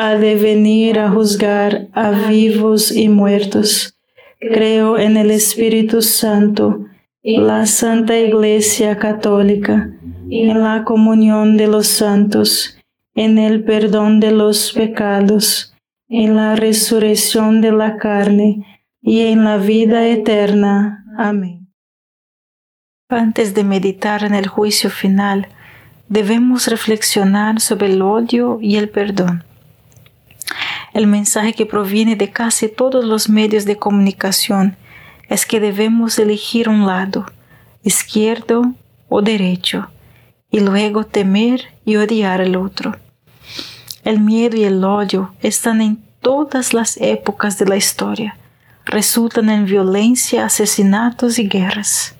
ha de venir a juzgar a vivos y muertos. Creo en el Espíritu Santo, la Santa Iglesia Católica, en la comunión de los santos, en el perdón de los pecados, en la resurrección de la carne y en la vida eterna. Amén. Antes de meditar en el juicio final, debemos reflexionar sobre el odio y el perdón el mensaje que proviene de casi todos los medios de comunicación es que debemos elegir un lado, izquierdo o derecho, y luego temer y odiar al otro. El miedo y el odio están en todas las épocas de la historia, resultan en violencia, asesinatos y guerras.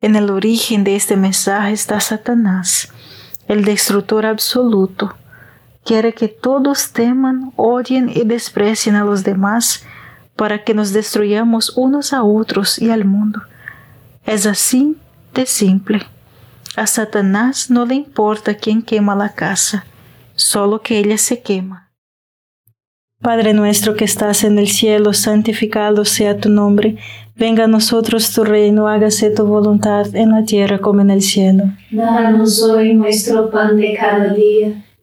En el origen de este mensaje está Satanás, el destructor absoluto, quiere que todos teman, odien y desprecien a los demás para que nos destruyamos unos a otros y al mundo. Es así de simple. A Satanás no le importa quién quema la casa, solo que ella se quema. Padre nuestro que estás en el cielo, santificado sea tu nombre. Venga a nosotros tu reino, hágase tu voluntad en la tierra como en el cielo. Danos hoy nuestro pan de cada día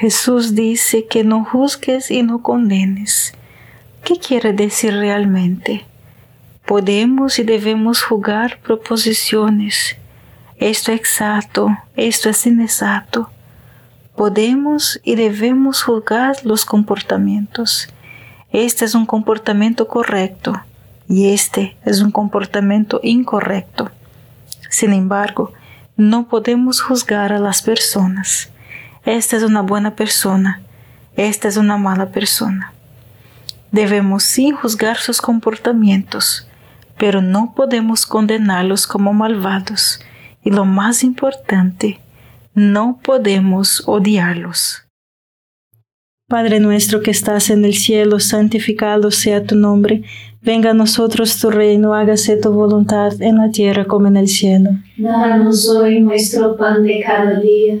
Jesús dice que no juzgues y no condenes. ¿Qué quiere decir realmente? Podemos y debemos juzgar proposiciones. Esto es exacto, esto es inexacto. Podemos y debemos juzgar los comportamientos. Este es un comportamiento correcto y este es un comportamiento incorrecto. Sin embargo, no podemos juzgar a las personas esta es una buena persona, esta es una mala persona. Debemos sí juzgar sus comportamientos, pero no podemos condenarlos como malvados. Y lo más importante, no podemos odiarlos. Padre nuestro que estás en el cielo, santificado sea tu nombre. Venga a nosotros tu reino, hágase tu voluntad en la tierra como en el cielo. Danos hoy nuestro pan de cada día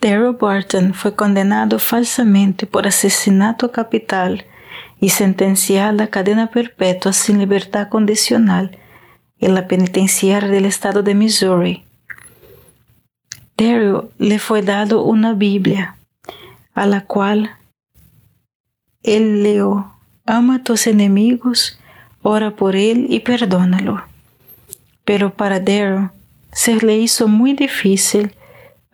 Daryl Barton fue condenado falsamente por asesinato capital y sentenciado a cadena perpetua sin libertad condicional en la penitenciaria del estado de Missouri. Daryl le fue dado una Biblia, a la cual él leo, ama a tus enemigos, ora por él y perdónalo. Pero para Daryl se le hizo muy difícil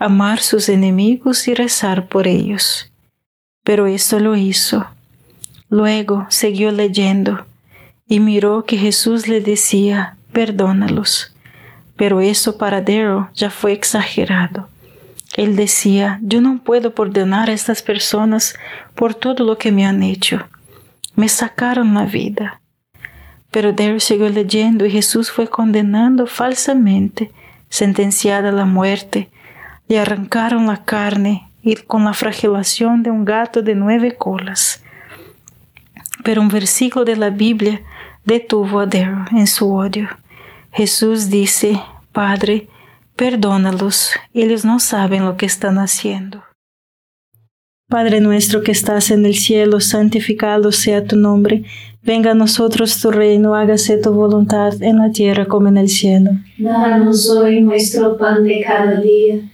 amar sus enemigos y rezar por ellos. Pero esto lo hizo. Luego siguió leyendo y miró que Jesús le decía, perdónalos. Pero eso para Daryl ya fue exagerado. Él decía, yo no puedo perdonar a estas personas por todo lo que me han hecho. Me sacaron la vida. Pero Daryl siguió leyendo y Jesús fue condenando falsamente, sentenciada a la muerte, le arrancaron la carne y con la fragilación de un gato de nueve colas. Pero un versículo de la Biblia detuvo a Daryl en su odio. Jesús dice, Padre, perdónalos, ellos no saben lo que están haciendo. Padre nuestro que estás en el cielo, santificado sea tu nombre. Venga a nosotros tu reino, hágase tu voluntad en la tierra como en el cielo. Danos hoy nuestro pan de cada día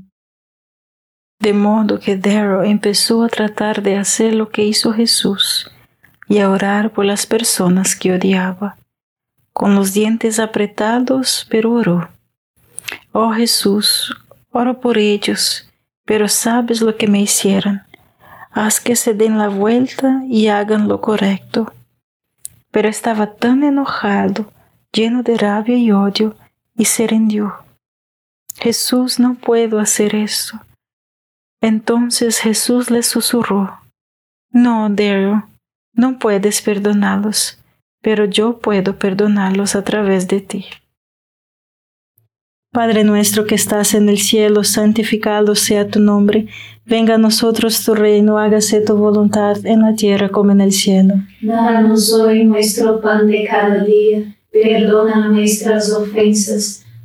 De modo que Darrow empezó a tratar de hacer lo que hizo Jesús y a orar por las personas que odiaba. Con los dientes apretados, pero oró. Oh Jesús, oro por ellos, pero sabes lo que me hicieron. Haz que se den la vuelta y hagan lo correcto pero estaba tan enojado, lleno de rabia y odio, y se rindió. Jesús, no puedo hacer eso. Entonces Jesús le susurró, No, Daryl, no puedes perdonarlos, pero yo puedo perdonarlos a través de ti. Padre nuestro que estás en el cielo, santificado sea tu nombre, venga a nosotros tu reino, hágase tu voluntad en la tierra como en el cielo. Danos hoy nuestro pan de cada día, perdona nuestras ofensas,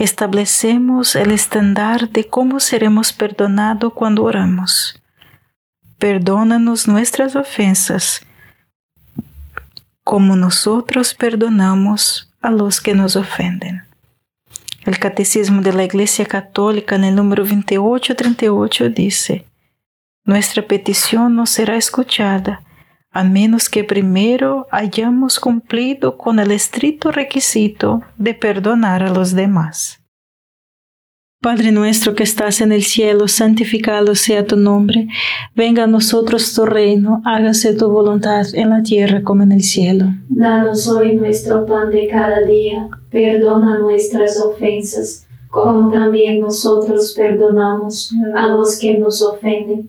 establecemos el estándar de cómo seremos perdonados cuando oramos. Perdónanos nuestras ofensas, como nosotros perdonamos a los que nos ofenden. El Catecismo de la Iglesia Católica en el número 2838 dice, Nuestra petición no será escuchada a menos que primero hayamos cumplido con el estricto requisito de perdonar a los demás. Padre nuestro que estás en el cielo, santificado sea tu nombre, venga a nosotros tu reino, hágase tu voluntad en la tierra como en el cielo. Danos hoy nuestro pan de cada día, perdona nuestras ofensas, como también nosotros perdonamos a los que nos ofenden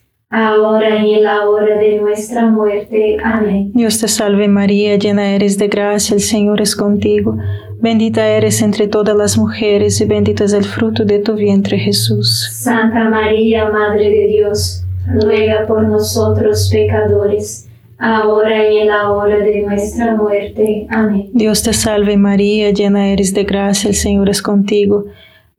ahora y en la hora de nuestra muerte. Amén. Dios te salve María, llena eres de gracia, el Señor es contigo. Bendita eres entre todas las mujeres y bendito es el fruto de tu vientre Jesús. Santa María, Madre de Dios, ruega por nosotros pecadores, ahora y en la hora de nuestra muerte. Amén. Dios te salve María, llena eres de gracia, el Señor es contigo.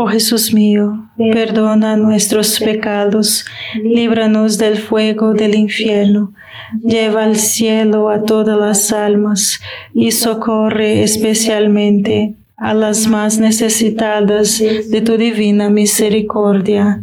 Oh Jesús mío, perdona nuestros pecados, líbranos del fuego del infierno, lleva al cielo a todas las almas y socorre especialmente a las más necesitadas de tu divina misericordia.